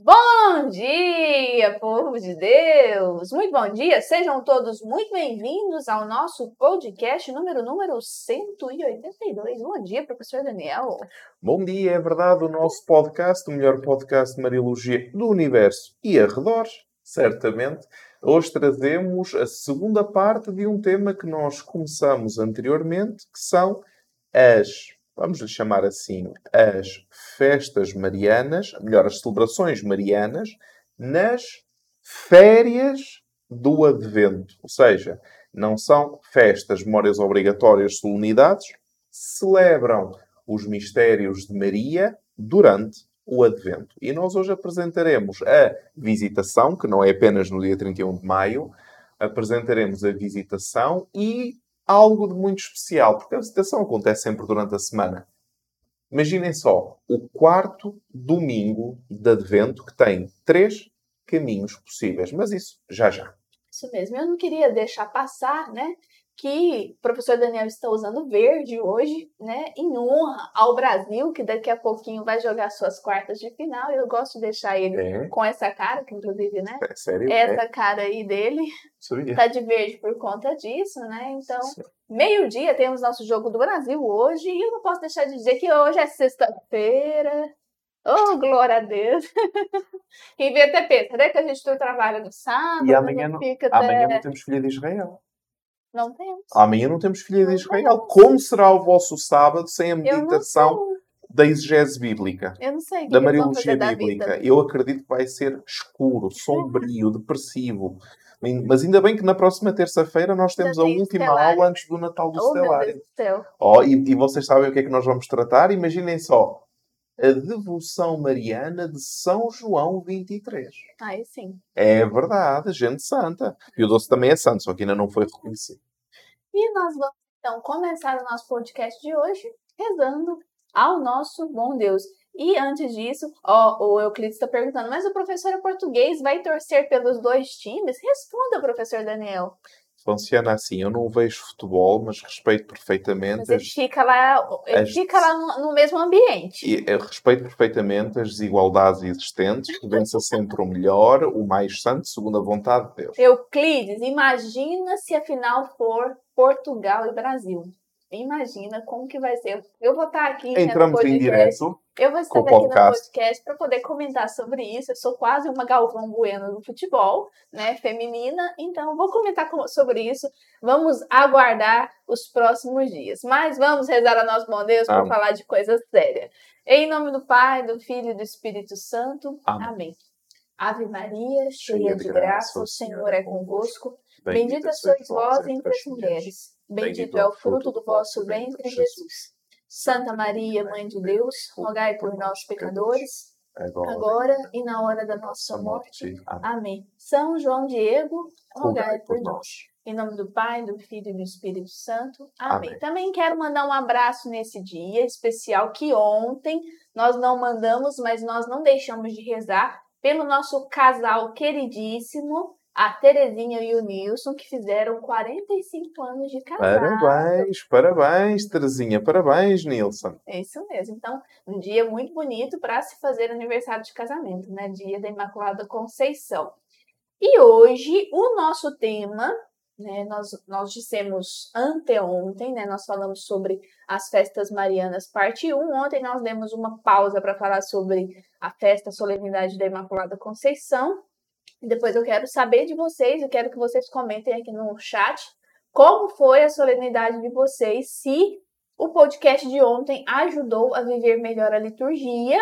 Bom dia, povo de Deus! Muito bom dia, sejam todos muito bem-vindos ao nosso podcast número número 182. Bom dia, professor Daniel. Bom dia, é verdade, o nosso podcast, o melhor podcast de Mariologia do universo e arredores, certamente. Hoje trazemos a segunda parte de um tema que nós começamos anteriormente, que são as vamos lhe chamar assim, as festas marianas, melhor, as celebrações marianas, nas férias do Advento. Ou seja, não são festas, memórias obrigatórias, solenidades, celebram os mistérios de Maria durante o Advento. E nós hoje apresentaremos a visitação, que não é apenas no dia 31 de maio, apresentaremos a visitação e algo de muito especial, porque a visitação acontece sempre durante a semana. Imaginem só, o quarto domingo de Advento que tem três caminhos possíveis, mas isso já já. Isso mesmo, eu não queria deixar passar, né? Que o professor Daniel está usando verde hoje, né, em honra ao Brasil, que daqui a pouquinho vai jogar suas quartas de final. Eu gosto de deixar ele é. com essa cara, que inclusive, né? É, sério? Essa é. cara aí dele Sabia. tá de verde por conta disso, né? Então, meio-dia temos nosso jogo do Brasil hoje, e eu não posso deixar de dizer que hoje é sexta-feira. Oh, glória a Deus! e vê até pensa, né? Que a gente trabalha no sábado, e amanhã não, fica até... amanhã não temos filha de Israel. Não temos. Amanhã não temos filha de Israel. Como será o vosso sábado sem a meditação da exegese bíblica? Eu não sei. Da mariologia bíblica. Eu acredito que vai ser escuro, sombrio, depressivo. Mas ainda bem que na próxima terça-feira nós temos a última aula antes do Natal do oh. Oh, e, e vocês sabem o que é que nós vamos tratar? Imaginem só a devoção mariana de São João 23. Aí sim. É verdade, gente santa. E o doce também é santo, só que ainda não foi reconhecido. E nós vamos então começar o nosso podcast de hoje rezando ao nosso bom Deus. E antes disso, ó, o Euclides está perguntando, mas o professor é português vai torcer pelos dois times? Responda, professor Daniel funciona assim. Eu não vejo futebol, mas respeito perfeitamente. Mas ele as, fica lá, ele as, fica lá no, no, mesmo ambiente. E eu respeito perfeitamente as desigualdades existentes, que vença sempre o melhor, o mais santo, segundo a vontade de Deus. Euclides, imagina se a final for Portugal e Brasil. Imagina como que vai ser. Eu vou estar aqui. Entramos né, em direto. Eu vou estar aqui no podcast para poder comentar sobre isso. Eu sou quase uma Galvão Bueno do futebol, né, feminina. Então, vou comentar sobre isso. Vamos aguardar os próximos dias. Mas vamos rezar a nós, bom Deus, para falar de coisa séria. Em nome do Pai, do Filho e do Espírito Santo. Amém. Amém. Ave Maria, cheia de graça, o Senhor é convosco. Bendita sois vós entre as mulheres Bendito é o fruto do vosso ventre, Jesus. Santa Maria, Mãe de Deus, rogai por nós, pecadores, agora e na hora da nossa morte. Amém. São João Diego, rogai por nós. Em nome do Pai, do Filho e do Espírito Santo. Amém. Amém. Também quero mandar um abraço nesse dia especial que ontem nós não mandamos, mas nós não deixamos de rezar pelo nosso casal queridíssimo, a Terezinha e o Nilson, que fizeram 45 anos de casado. Parabéns, parabéns, Terezinha, parabéns, Nilson. É isso mesmo. Então, um dia muito bonito para se fazer aniversário de casamento, né? Dia da Imaculada Conceição. E hoje, o nosso tema, né? Nós, nós dissemos anteontem, né? Nós falamos sobre as festas marianas, parte 1. Ontem nós demos uma pausa para falar sobre a festa, a solenidade da Imaculada Conceição. Depois eu quero saber de vocês, eu quero que vocês comentem aqui no chat como foi a solenidade de vocês, se o podcast de ontem ajudou a viver melhor a liturgia.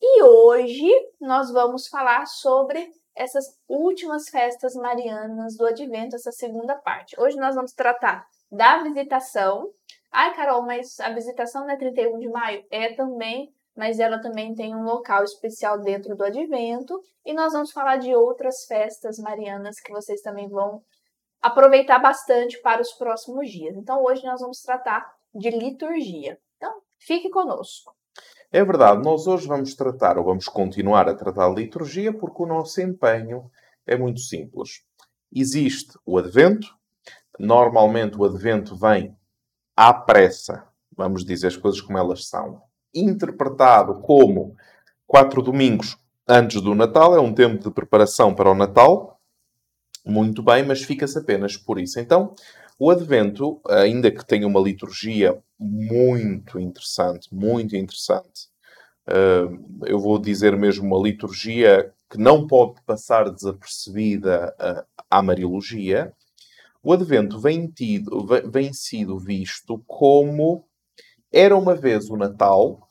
E hoje nós vamos falar sobre essas últimas festas marianas do Advento, essa segunda parte. Hoje nós vamos tratar da visitação. Ai, Carol, mas a visitação não é 31 de maio? É também mas ela também tem um local especial dentro do advento. E nós vamos falar de outras festas marianas que vocês também vão aproveitar bastante para os próximos dias. Então, hoje nós vamos tratar de liturgia. Então, fique conosco. É verdade, nós hoje vamos tratar, ou vamos continuar a tratar a liturgia, porque o nosso empenho é muito simples. Existe o advento, normalmente o advento vem à pressa, vamos dizer as coisas como elas são, interpretado como quatro domingos antes do Natal, é um tempo de preparação para o Natal. Muito bem, mas fica-se apenas por isso. Então, o Advento, ainda que tenha uma liturgia muito interessante, muito interessante, uh, eu vou dizer mesmo uma liturgia que não pode passar desapercebida uh, à Mariologia, o Advento vem, tido, vem sido visto como era uma vez o Natal,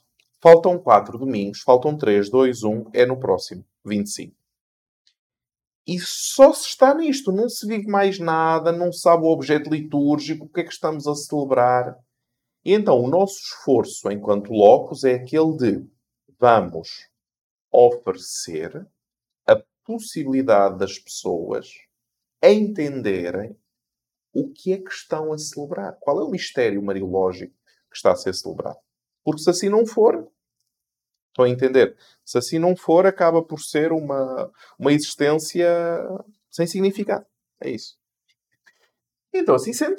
faltam quatro domingos, faltam três, dois, um, é no próximo, 25. E só se está nisto, não se vive mais nada, não se sabe o objeto litúrgico, o que é que estamos a celebrar. E então o nosso esforço enquanto locos é aquele de vamos oferecer a possibilidade das pessoas entenderem o que é que estão a celebrar. Qual é o mistério mariológico que está a ser celebrado? Porque se assim não for, estão a entender? Se assim não for, acaba por ser uma, uma existência sem significado. É isso. Então, assim sendo,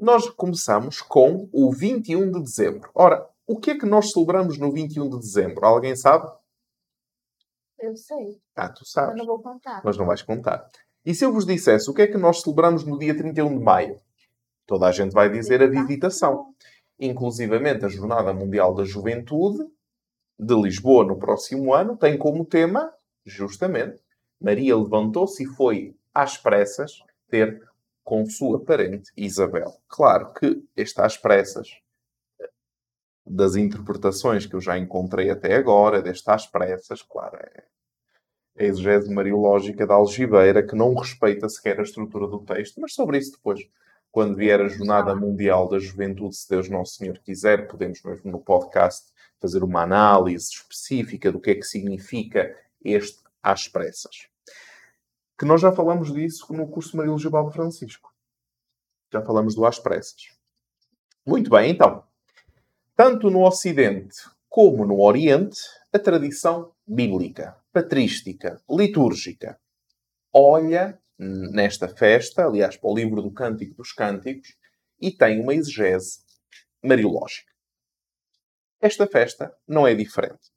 nós começamos com o 21 de dezembro. Ora, o que é que nós celebramos no 21 de dezembro? Alguém sabe? Eu sei. Ah, tu sabes. Mas não vou contar. Mas não vais contar. E se eu vos dissesse o que é que nós celebramos no dia 31 de maio? Toda a gente vai dizer a visitação. Inclusivamente a Jornada Mundial da Juventude de Lisboa no próximo ano tem como tema, justamente, Maria levantou-se e foi às pressas ter com sua parente Isabel. Claro que está às pressas das interpretações que eu já encontrei até agora, deste às pressas, claro, é a exegese mariológica da algibeira, que não respeita sequer a estrutura do texto, mas sobre isso depois, quando vier a Jornada Mundial da Juventude, se Deus Nosso Senhor quiser, podemos mesmo no podcast fazer uma análise específica do que é que significa este às pressas. Que nós já falamos disso no curso Mariologia Papa Francisco. Já falamos do às pressas. Muito bem, então. Tanto no Ocidente como no Oriente, a tradição bíblica patrística, litúrgica, olha nesta festa, aliás, para o livro do Cântico dos Cânticos, e tem uma exegese mariológica. Esta festa não é diferente.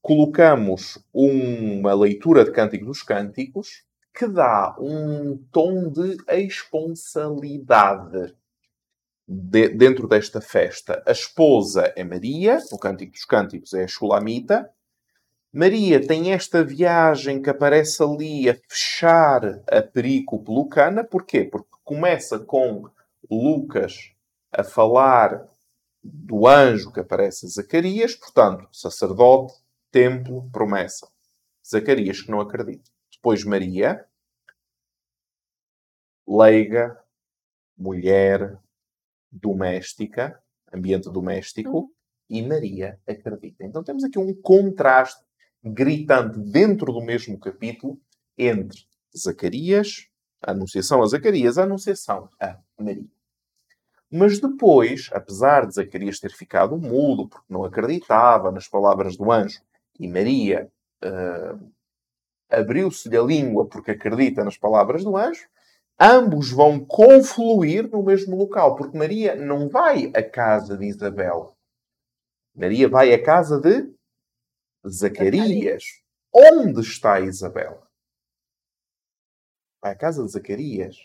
Colocamos uma leitura de Cântico dos Cânticos que dá um tom de esponsalidade de, dentro desta festa. A esposa é Maria, no Cântico dos Cânticos é a Shulamita, Maria tem esta viagem que aparece ali a fechar a perícope lucana. Porquê? Porque começa com Lucas a falar do anjo que aparece a Zacarias, portanto, sacerdote, templo, promessa. Zacarias que não acredita. Depois Maria, leiga, mulher, doméstica, ambiente doméstico, uhum. e Maria acredita. Então temos aqui um contraste gritante dentro do mesmo capítulo entre Zacarias, a Anunciação a Zacarias, a Anunciação a Maria. Mas depois, apesar de Zacarias ter ficado mudo porque não acreditava nas palavras do anjo, e Maria uh, abriu-se-lhe a língua porque acredita nas palavras do anjo, ambos vão confluir no mesmo local, porque Maria não vai à casa de Isabel. Maria vai à casa de Zacarias. Onde está Isabel? Vai à casa de Zacarias.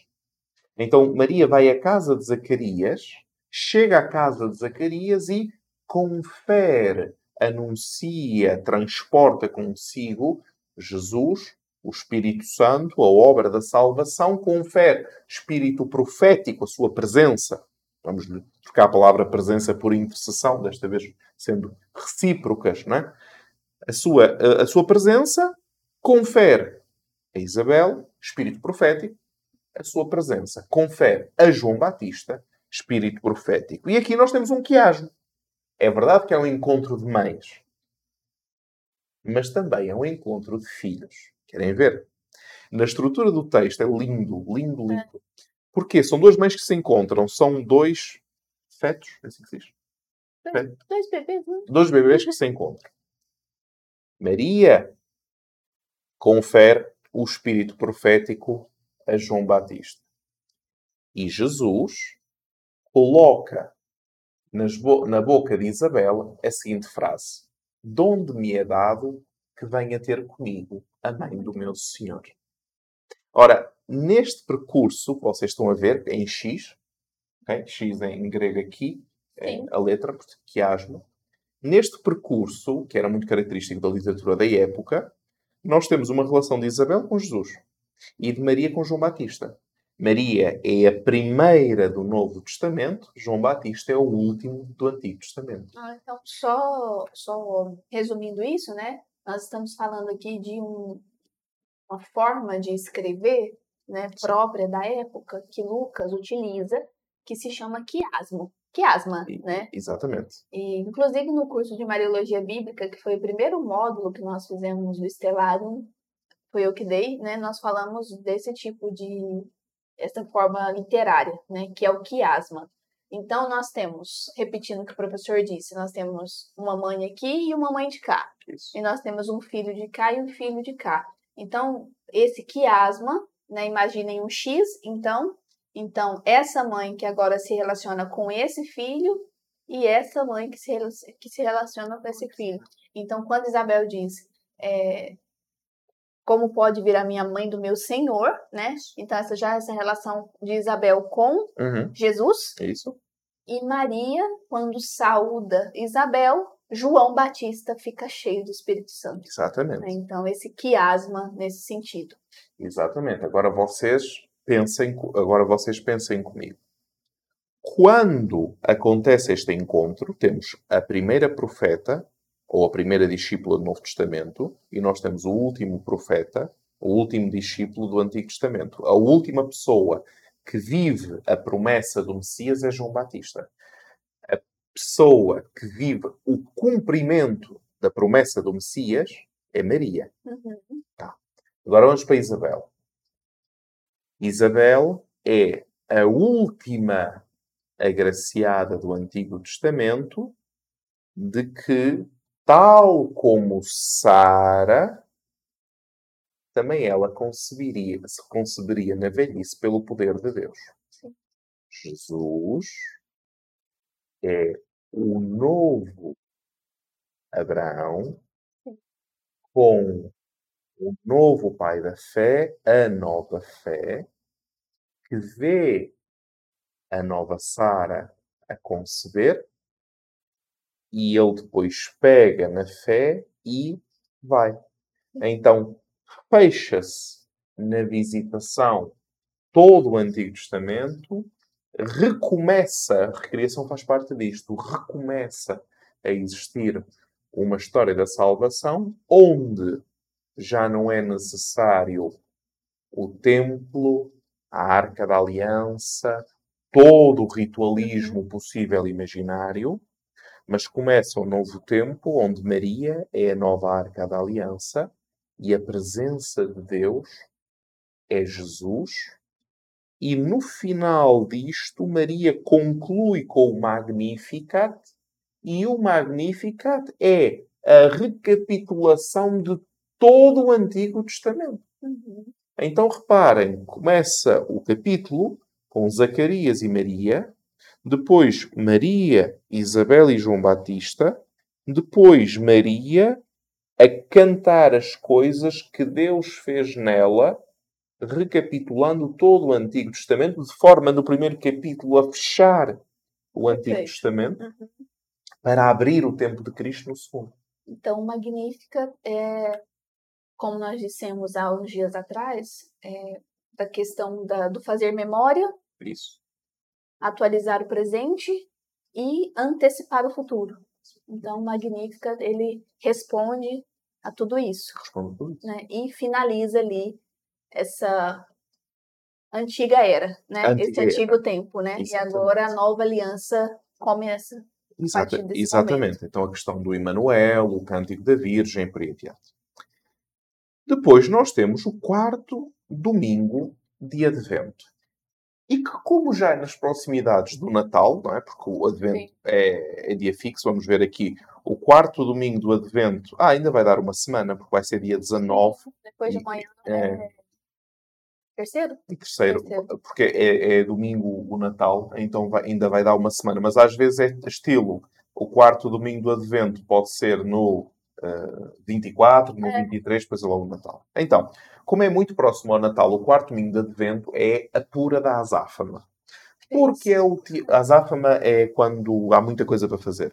Então Maria vai à casa de Zacarias, chega à casa de Zacarias e confere, anuncia, transporta consigo Jesus, o Espírito Santo, a obra da salvação, confere espírito profético, a sua presença. Vamos trocar a palavra presença por intercessão, desta vez sendo recíprocas, não é? A sua, a, a sua presença confere a Isabel, espírito profético, a sua presença confere a João Batista, espírito profético. E aqui nós temos um quiasmo. É verdade que é um encontro de mães, mas também é um encontro de filhos. Querem ver? Na estrutura do texto é lindo, lindo, lindo. Porquê? São duas mães que se encontram, são dois fetos, é assim que se diz? Dois, bebês, não? Dois bebês que se encontram. Maria confere o espírito profético a João Batista. E Jesus coloca na boca de Isabel a seguinte frase: Donde me é dado que venha ter comigo a mãe do meu Senhor. Ora, neste percurso que vocês estão a ver, em X, okay? X em grego aqui, é a letra, portanto, quiasma. Neste percurso, que era muito característico da literatura da época, nós temos uma relação de Isabel com Jesus e de Maria com João Batista. Maria é a primeira do Novo Testamento, João Batista é o último do Antigo Testamento. Ah, então, só, só resumindo isso, né? Nós estamos falando aqui de um, uma forma de escrever né, própria da época que Lucas utiliza, que se chama quiasmo. Quiasma, E- né? Exatamente. E, inclusive, no curso de Mariologia Bíblica, que foi o primeiro módulo que nós fizemos do Stellarium, foi eu que dei, né? Nós falamos desse tipo de... essa forma literária, né? Que é o quiasma. Então, nós temos, repetindo o que o professor disse, nós temos uma mãe aqui e uma mãe de cá. Isso. E nós temos um filho de cá e um filho de cá. Então, esse quiasma, né? Imaginem um X, então... Então, essa mãe que agora se relaciona com esse filho e essa mãe que se, que se relaciona com esse filho. Então, quando Isabel diz, é, como pode vir a minha mãe do meu Senhor, né? Então, essa já é essa relação de Isabel com Uhum. Jesus. É isso? E Maria, quando saúda Isabel, João Batista fica cheio do Espírito Santo. Exatamente. Então, esse quiasma nesse sentido. Exatamente. Agora vocês pensem, agora vocês pensem comigo. Quando acontece este encontro, temos a primeira profeta, ou a primeira discípula do Novo Testamento, e nós temos o último profeta, o último discípulo do Antigo Testamento. A última pessoa que vive a promessa do Messias é João Batista. A pessoa que vive o cumprimento da promessa do Messias é Maria. Uhum. Agora vamos para Isabel. Isabel é a última agraciada do Antigo Testamento de que, tal como Sara, também ela conceberia, se conceberia na velhice pelo poder de Deus. Sim. Jesus é o novo Abraão Sim. com o novo pai da fé, a nova fé, que vê a nova Sara a conceber e ele depois pega na fé e vai. Então, fecha-se na visitação todo o Antigo Testamento, recomeça, a recriação faz parte disto, recomeça a existir uma história da salvação onde já não é necessário o templo, a arca da aliança, todo o ritualismo possível e imaginário, mas começa um novo tempo onde Maria é a nova arca da aliança e a presença de Deus é Jesus. E no final disto, Maria conclui com o Magnificat, e o Magnificat é a recapitulação de todo o Antigo Testamento. Uhum. Então reparem, começa o capítulo com Zacarias e Maria, depois Maria, Isabel e João Batista, depois Maria a cantar as coisas que Deus fez nela, recapitulando todo o Antigo Testamento, de forma no primeiro capítulo a fechar o Antigo. Testamento, Uhum. para abrir o tempo de Cristo no segundo. Então, Magnífica é, como nós dissemos há uns dias atrás, é, da questão da, do fazer memória, Isso. atualizar o presente e antecipar o futuro. Então, Magnífica, ele responde a tudo isso, Responde tudo né? E finaliza ali essa antiga era, né? Antiga Esse era. antigo tempo, né? Exatamente. E agora a nova aliança começa. Exata- exatamente. Então a questão do Emanuel, o Cântico da Virgem, por aí adiante. Depois nós temos o quarto domingo de Advento. E que, como já é nas proximidades do Natal, não é? Porque o Advento é, é dia fixo, vamos ver aqui. O quarto domingo do Advento, ah, ainda vai dar uma semana, porque vai ser dia 19 Depois de amanhã é. é terceiro? e terceiro, Terceiro. porque é, é domingo o Natal, então vai- ainda vai dar uma semana. Mas às vezes é estilo. O quarto domingo do Advento pode ser no uh, 24, no É. 23, depois é logo o Natal. Então, como é muito próximo ao Natal, o quarto domingo de Advento é a pura da azáfama. Porque é o a azáfama é quando há muita coisa para fazer.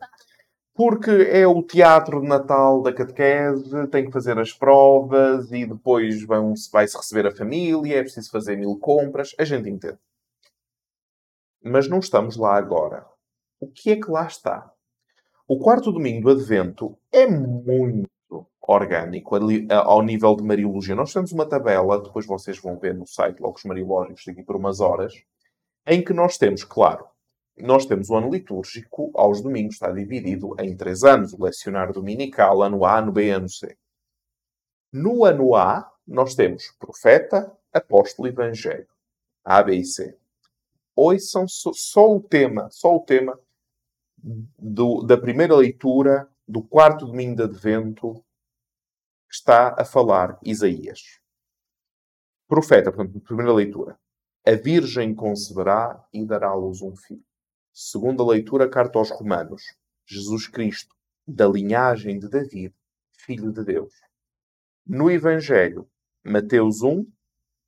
Porque é o teatro de Natal da catequese, tem que fazer as provas e depois vai-se receber a família, é preciso fazer mil compras. A gente entende. Mas não estamos lá agora. O que é que lá está? O quarto domingo do Advento é muito orgânico ali, a- ao nível de Mariologia. Nós temos uma tabela, depois vocês vão ver no site logo os Mariológicos daqui por umas horas, em que nós temos, claro, nós temos o ano litúrgico, aos domingos está dividido em três anos, o lecionário dominical, ano A, ano B ano C. No ano A, nós temos profeta, apóstolo e evangelho. A, B e C. Ouçam só, só o tema, só o tema do- da primeira leitura do quarto domingo de Advento está a falar Isaías. Profeta, portanto, primeira leitura. A Virgem conceberá e dará à luz um filho. Segunda leitura, carta aos Romanos. Jesus Cristo, da linhagem de David, filho de Deus. No Evangelho, Mateus 1,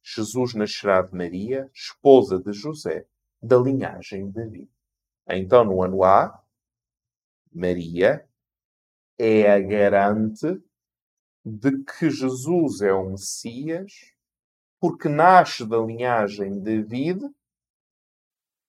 Jesus nascerá de Maria, esposa de José, da linhagem de David. Então, no ano A, Maria é a garante de que Jesus é o Messias, porque nasce da linhagem de David.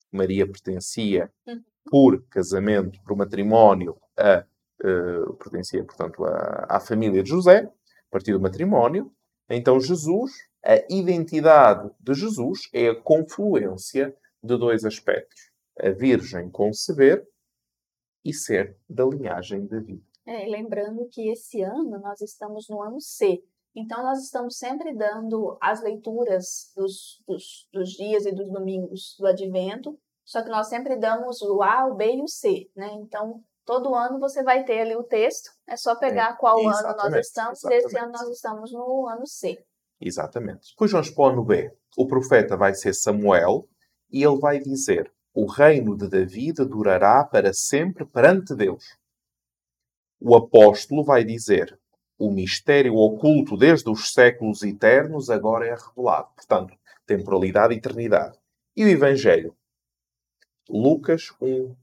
Maria pertencia Uhum. por casamento, por matrimónio, a, eh, pertencia, portanto, à, à família de José, a partir do matrimónio. Então, Jesus, a identidade de Jesus é a confluência de dois aspectos: a Virgem conceber e ser da linhagem de David. É, e lembrando que esse ano nós estamos no ano C. Então, nós estamos sempre dando as leituras dos, dos, dos dias e dos domingos do advento, só que nós sempre damos o A, o B e o C, né? Então, todo ano você vai ter ali o texto, é só pegar qual ano nós exatamente, estamos, e esse ano exatamente. nós estamos no ano C. Exatamente. Depois vamos para o ano B. O profeta vai ser Samuel e ele vai dizer: O reino de David durará para sempre perante Deus. O apóstolo vai dizer: O mistério oculto desde os séculos eternos agora é revelado. Portanto, temporalidade e eternidade. E o Evangelho? Lucas 1,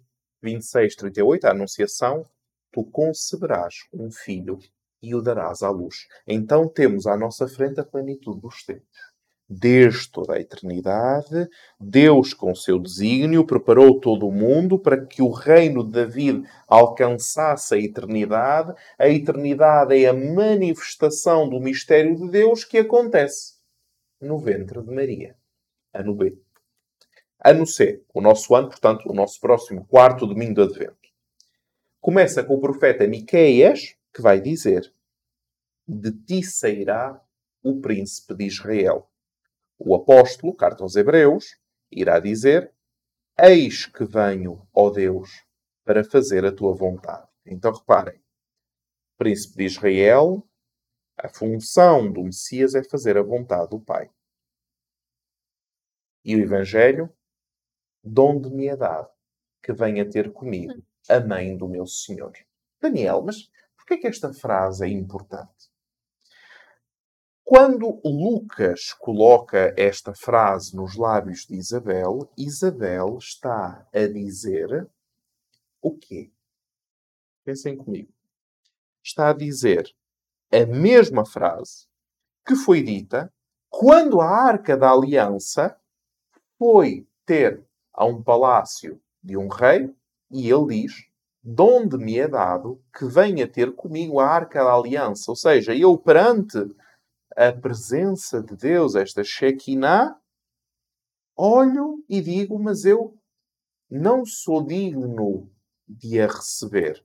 26, 38, a Anunciação: Tu conceberás um filho e o darás à luz. Então temos à nossa frente a plenitude dos tempos. Desde toda a eternidade, Deus, com seu desígnio, preparou todo o mundo para que o reino de David alcançasse a eternidade. A eternidade é a manifestação do mistério de Deus que acontece no ventre de Maria. Ano B. Ano C, o nosso ano, portanto, o nosso próximo quarto domingo de Advento. Começa com o profeta Miqueias, que vai dizer: De ti sairá o príncipe de Israel. O apóstolo, carta aos Hebreus, irá dizer: Eis que venho, ó Deus, para fazer a tua vontade. Então reparem: príncipe de Israel, a função do Messias é fazer a vontade do Pai. E o Evangelho, donde me é dado, que venha ter comigo a mãe do meu Senhor. Daniel, mas por que é que esta frase é importante? Quando Lucas coloca esta frase nos lábios de Isabel, Isabel está a dizer o quê? Pensem comigo. Está a dizer a mesma frase que foi dita quando a Arca da Aliança foi ter a um palácio de um rei e ele diz: Donde me é dado que venha ter comigo a Arca da Aliança. Ou seja, eu perante a presença de Deus, esta Shekinah, olho e digo, mas eu não sou digno de a receber.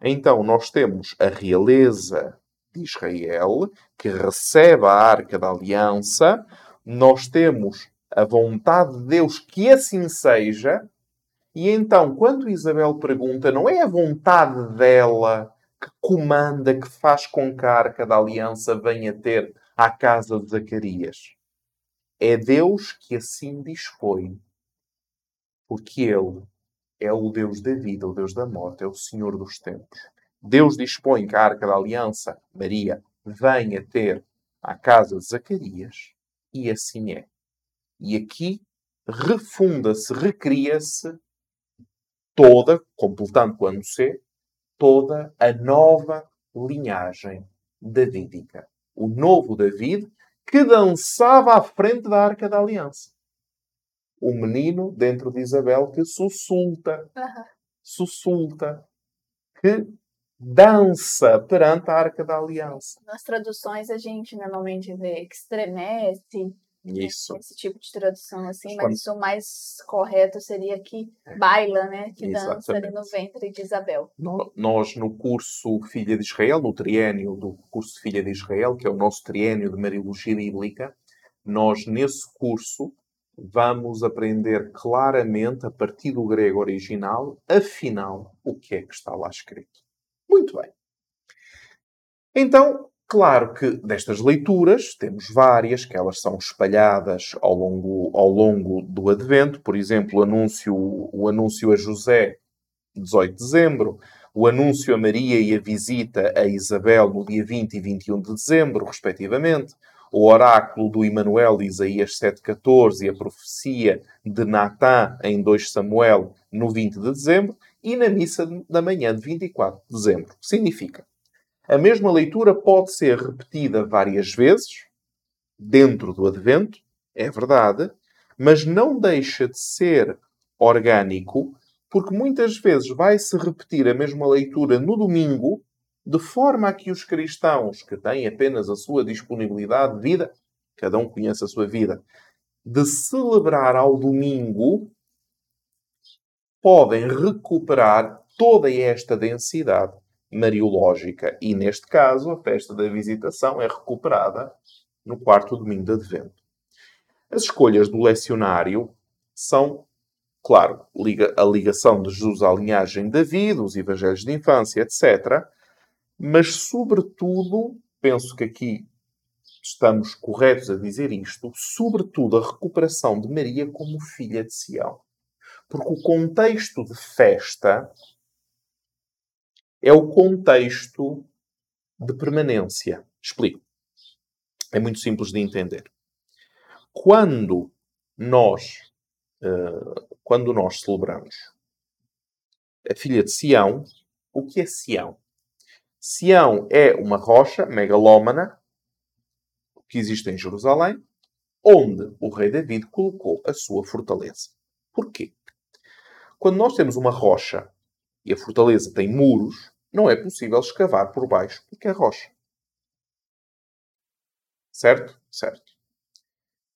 Então, nós temos a realeza de Israel, que recebe a Arca da Aliança, nós temos a vontade de Deus que assim seja, e então, quando Isabel pergunta, não é a vontade dela que comanda, que faz com que a Arca da Aliança venha ter à casa de Zacarias. É Deus que assim dispõe, porque Ele é o Deus da vida, o Deus da morte, é o Senhor dos tempos. Deus dispõe que a Arca da Aliança, Maria, venha ter à casa de Zacarias, e assim é. E aqui refunda-se, recria-se toda, completando com a C, toda a nova linhagem davídica. O novo David que dançava à frente da Arca da Aliança. O menino dentro de Isabel que sussulta, uhum. sussulta, que dança perante a Arca da Aliança. Nas traduções a gente normalmente vê que estremece, isso. Esse tipo de tradução, assim, mas Quando... o mais correto seria que é. baila, né? Que Exatamente. dança ali no ventre de Isabel. Nós, no curso Filha de Israel, no triênio do curso Filha de Israel, que é o nosso triênio de Mariologia Bíblica, nós, nesse curso, vamos aprender claramente, a partir do grego original, afinal, o que é que está lá escrito. Muito bem. Então, Claro que destas leituras temos várias, que elas são espalhadas ao longo, ao longo do Advento. Por exemplo, o anúncio, o anúncio a José, 18 de dezembro. O anúncio a Maria e a visita a Isabel no dia 20 e 21 de dezembro, respectivamente. O oráculo do Emanuel Isaías 7,14 e a profecia de Natã em 2 Samuel no 20 de dezembro. E na missa da manhã de 24 de dezembro. Significa a mesma leitura pode ser repetida várias vezes dentro do Advento, é verdade, mas não deixa de ser orgânico, porque muitas vezes vai-se repetir a mesma leitura no domingo, de forma a que os cristãos que têm apenas a sua disponibilidade de vida, cada um conhece a sua vida, de celebrar ao domingo, podem recuperar toda esta densidade mariológica. E, neste caso, a festa da visitação é recuperada no quarto domingo de Advento. As escolhas do lecionário são, claro, a ligação de Jesus à linhagem de Davi, os evangelhos de infância, etc. Mas, sobretudo, penso que aqui estamos corretos a dizer isto, sobretudo a recuperação de Maria como filha de Sião. Porque o contexto de festa é o contexto de permanência. Explico. É muito simples de entender. Quando nós, uh, quando nós celebramos a filha de Sião, o que é Sião? Sião é uma rocha megalómana que existe em Jerusalém, onde o rei David colocou a sua fortaleza. Porquê? Quando nós temos uma rocha e a fortaleza tem muros, não é possível escavar por baixo porque é rocha. Certo? Certo.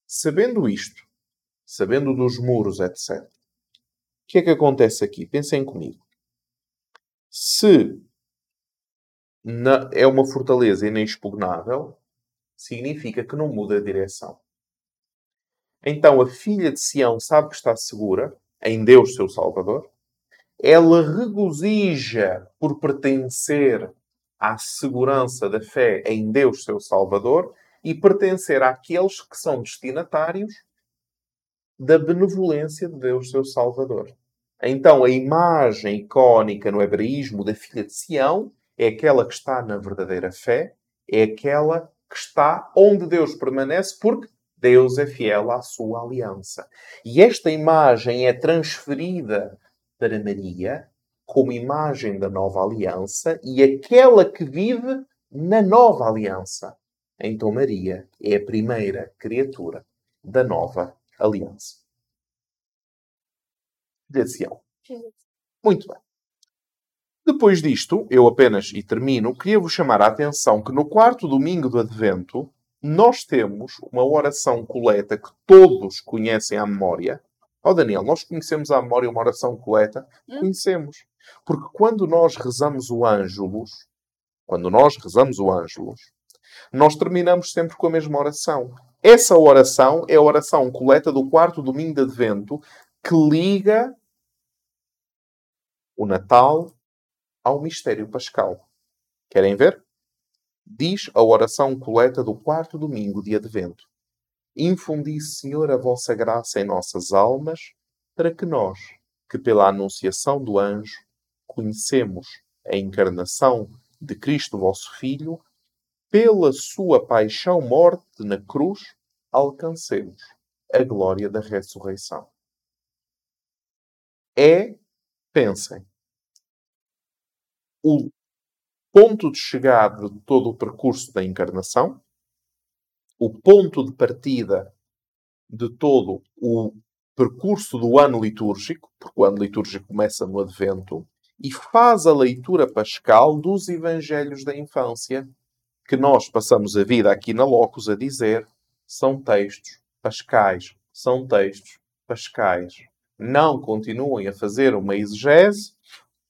Sabendo isto, sabendo dos muros, etc., o que é que acontece aqui? Pensem comigo. Se é uma fortaleza inexpugnável, significa que não muda a direção. Então a filha de Sião sabe que está segura em Deus, seu Salvador, ela regozija por pertencer à segurança da fé em Deus, seu Salvador, e pertencer àqueles que são destinatários da benevolência de Deus, seu Salvador. Então, a imagem icónica no hebraísmo da filha de Sião é aquela que está na verdadeira fé, é aquela que está onde Deus permanece, porque Deus é fiel à sua aliança. E esta imagem é transferida para Maria como imagem da nova aliança e aquela que vive na nova aliança. Então Maria é a primeira criatura da nova aliança. De Sião. Muito bem. Depois disto, eu apenas e termino, queria vos chamar a atenção que no quarto domingo do Advento nós temos uma oração coleta que todos conhecem à memória, Ó oh, Daniel, nós conhecemos a memória uma oração coleta? Hum? Conhecemos. Porque quando nós rezamos o Ângelus, quando nós rezamos o Ângelus, nós terminamos sempre com a mesma oração. Essa oração é a oração coleta do quarto domingo de Advento que liga o Natal ao mistério pascal. Querem ver? Diz a oração coleta do quarto domingo de Advento. Infundi, Senhor, a vossa graça em nossas almas, para que nós, que pela anunciação do anjo conhecemos a encarnação de Cristo, vosso Filho, pela sua paixão, morte na cruz, alcancemos a glória da ressurreição. É, pensem, o ponto de chegada de todo o percurso da encarnação, o ponto de partida de todo o percurso do ano litúrgico, porque o ano litúrgico começa no Advento, e faz a leitura pascal dos Evangelhos da infância, que nós passamos a vida aqui na Locus a dizer são textos pascais, são textos pascais. Não continuem a fazer uma exegese.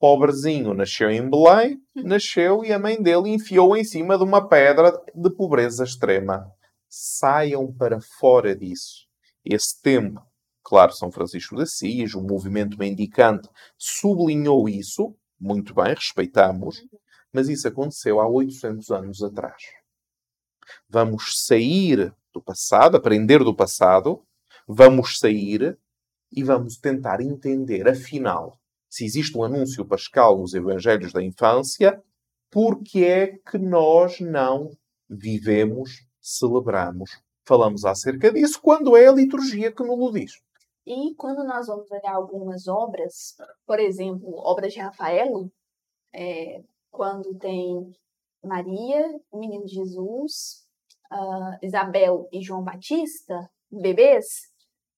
Pobrezinho nasceu em Belém, nasceu e a mãe dele enfiou em cima de uma pedra de pobreza extrema. Saiam para fora disso. Esse tempo Claro, São Francisco de Assis, o movimento mendicante sublinhou isso, muito bem, respeitamos, mas isso aconteceu há 800 anos atrás. Vamos sair do passado, aprender do passado, vamos sair e vamos tentar entender, afinal, se existe um anúncio pascal nos Evangelhos da infância, por que é que nós não vivemos, celebramos, falamos acerca disso, quando é a liturgia que nos diz. E quando nós vamos olhar algumas obras, por exemplo, obras de Rafaelo, é, quando tem Maria, o menino Jesus, uh, Isabel e João Batista, bebês,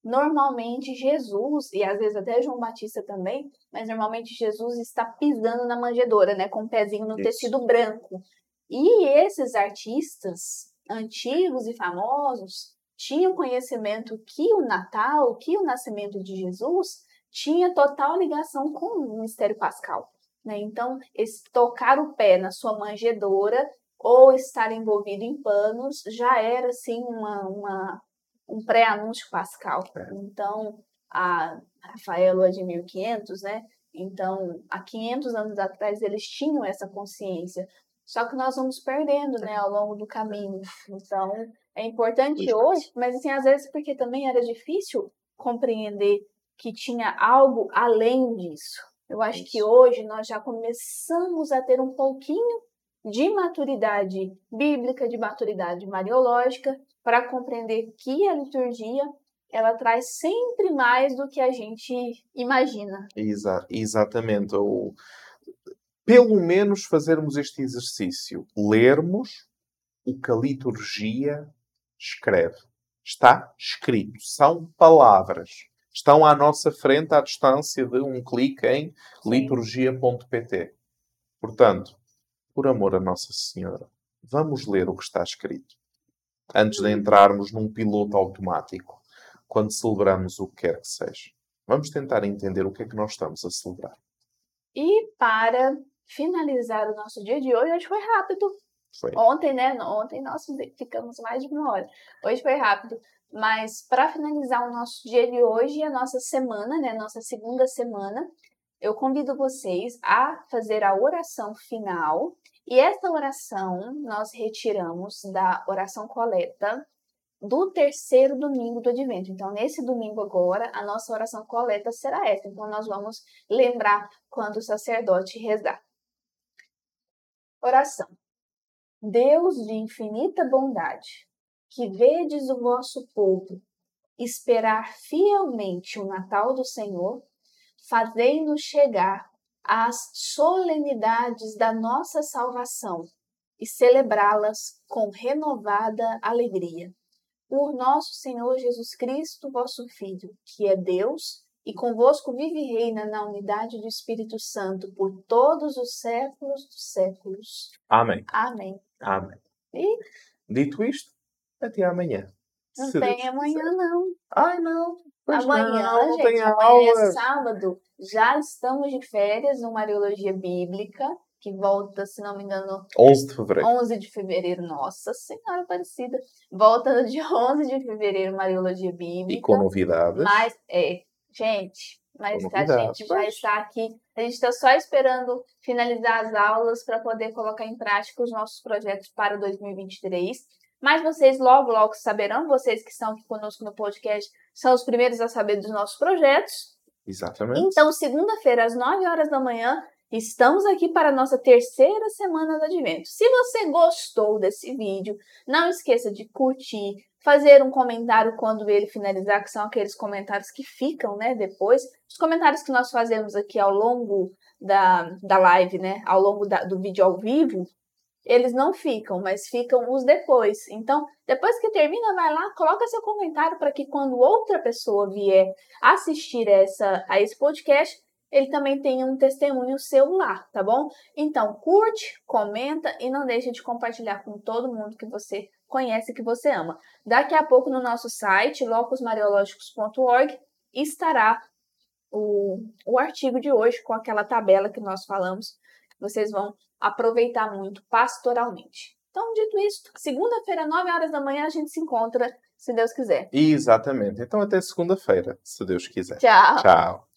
normalmente Jesus, e às vezes até João Batista também, mas normalmente Jesus está pisando na manjedoura, né, com o um pezinho no Isso. tecido branco. E esses artistas antigos e famosos, tinham conhecimento que o Natal, que o nascimento de Jesus tinha total ligação com o mistério pascal. Né? Então, esse tocar o pé na sua manjedoura ou estar envolvido em panos já era assim uma, uma um pré-anúncio pascal. É. Então, a Rafaelo é de 1500, né? Então, há 500 anos atrás eles tinham essa consciência. Só que nós vamos perdendo, né, ao longo do caminho. Então, é importante hoje, mas assim, às vezes porque também era difícil compreender que tinha algo além disso. Eu acho Isso. que hoje nós já começamos a ter um pouquinho de maturidade bíblica, de maturidade mariológica, para compreender que a liturgia ela traz sempre mais do que a gente imagina. Exa exatamente. Pelo menos fazermos este exercício, lermos o que a liturgia escreve. Está escrito. São palavras. Estão à nossa frente à distância de um clique em liturgia.pt. Portanto, por amor a Nossa Senhora, vamos ler o que está escrito. Antes de entrarmos num piloto automático, quando celebramos o que quer que seja. Vamos tentar entender o que é que nós estamos a celebrar. E para finalizar o nosso dia de hoje, hoje foi rápido. Foi. Ontem, né? Ontem nós ficamos mais de uma hora. Hoje foi rápido. Mas para finalizar o nosso dia de hoje e a nossa semana, né? Nossa segunda semana, eu convido vocês a fazer a oração final. E esta oração nós retiramos da oração coleta do terceiro domingo do advento. Então, nesse domingo agora, a nossa oração coleta será essa. Então, nós vamos lembrar quando o sacerdote rezar. Oração. Deus de infinita bondade, que vedes o vosso povo esperar fielmente o Natal do Senhor, fazei-nos chegar às solenidades da nossa salvação e celebrá-las com renovada alegria. Por nosso Senhor Jesus Cristo, vosso Filho, que é Deus e convosco vive e reina na unidade do Espírito Santo por todos os séculos dos séculos. Amém. Amém. Amém. E? Dito isto, até amanhã. Não Se tem Deus amanhã, quiser. não. Ai, não. Pois amanhã, não, gente, tem amanhã é sábado. Já estamos de férias no Mariologia Bíblica, que volta, se não me engano... 11 de fevereiro. 11 de fevereiro, nossa Senhora Aparecida. Volta de 11 de fevereiro, Mariologia Bíblica. E com novidades. Mas, é, Gente, mas a gente já está aqui. A gente está só esperando finalizar as aulas para poder colocar em prática os nossos projetos para 2023. Mas vocês logo, logo saberão, vocês que estão aqui conosco no podcast, são os primeiros a saber dos nossos projetos. Exatamente. Então, segunda-feira, às 9 horas da manhã, Estamos aqui para a nossa terceira semana do Advento. Se você gostou desse vídeo, não esqueça de curtir, fazer um comentário quando ele finalizar, que são aqueles comentários que ficam, né, depois. Os comentários que nós fazemos aqui ao longo da, da live, né, ao longo da, do vídeo ao vivo, eles não ficam, mas ficam os depois. Então, depois que termina, vai lá, coloca seu comentário para que quando outra pessoa vier assistir essa, a esse podcast, ele também tem um testemunho seu lá, tá bom? Então, curte, comenta e não deixe de compartilhar com todo mundo que você conhece, que você ama. Daqui a pouco no nosso site, locusmariológicos.org, estará o, o artigo de hoje com aquela tabela que nós falamos. Vocês vão aproveitar muito pastoralmente. Então, dito isso, segunda-feira, 9 horas da manhã, a gente se encontra, se Deus quiser. Exatamente. Então, até segunda-feira, se Deus quiser. Tchau. Tchau.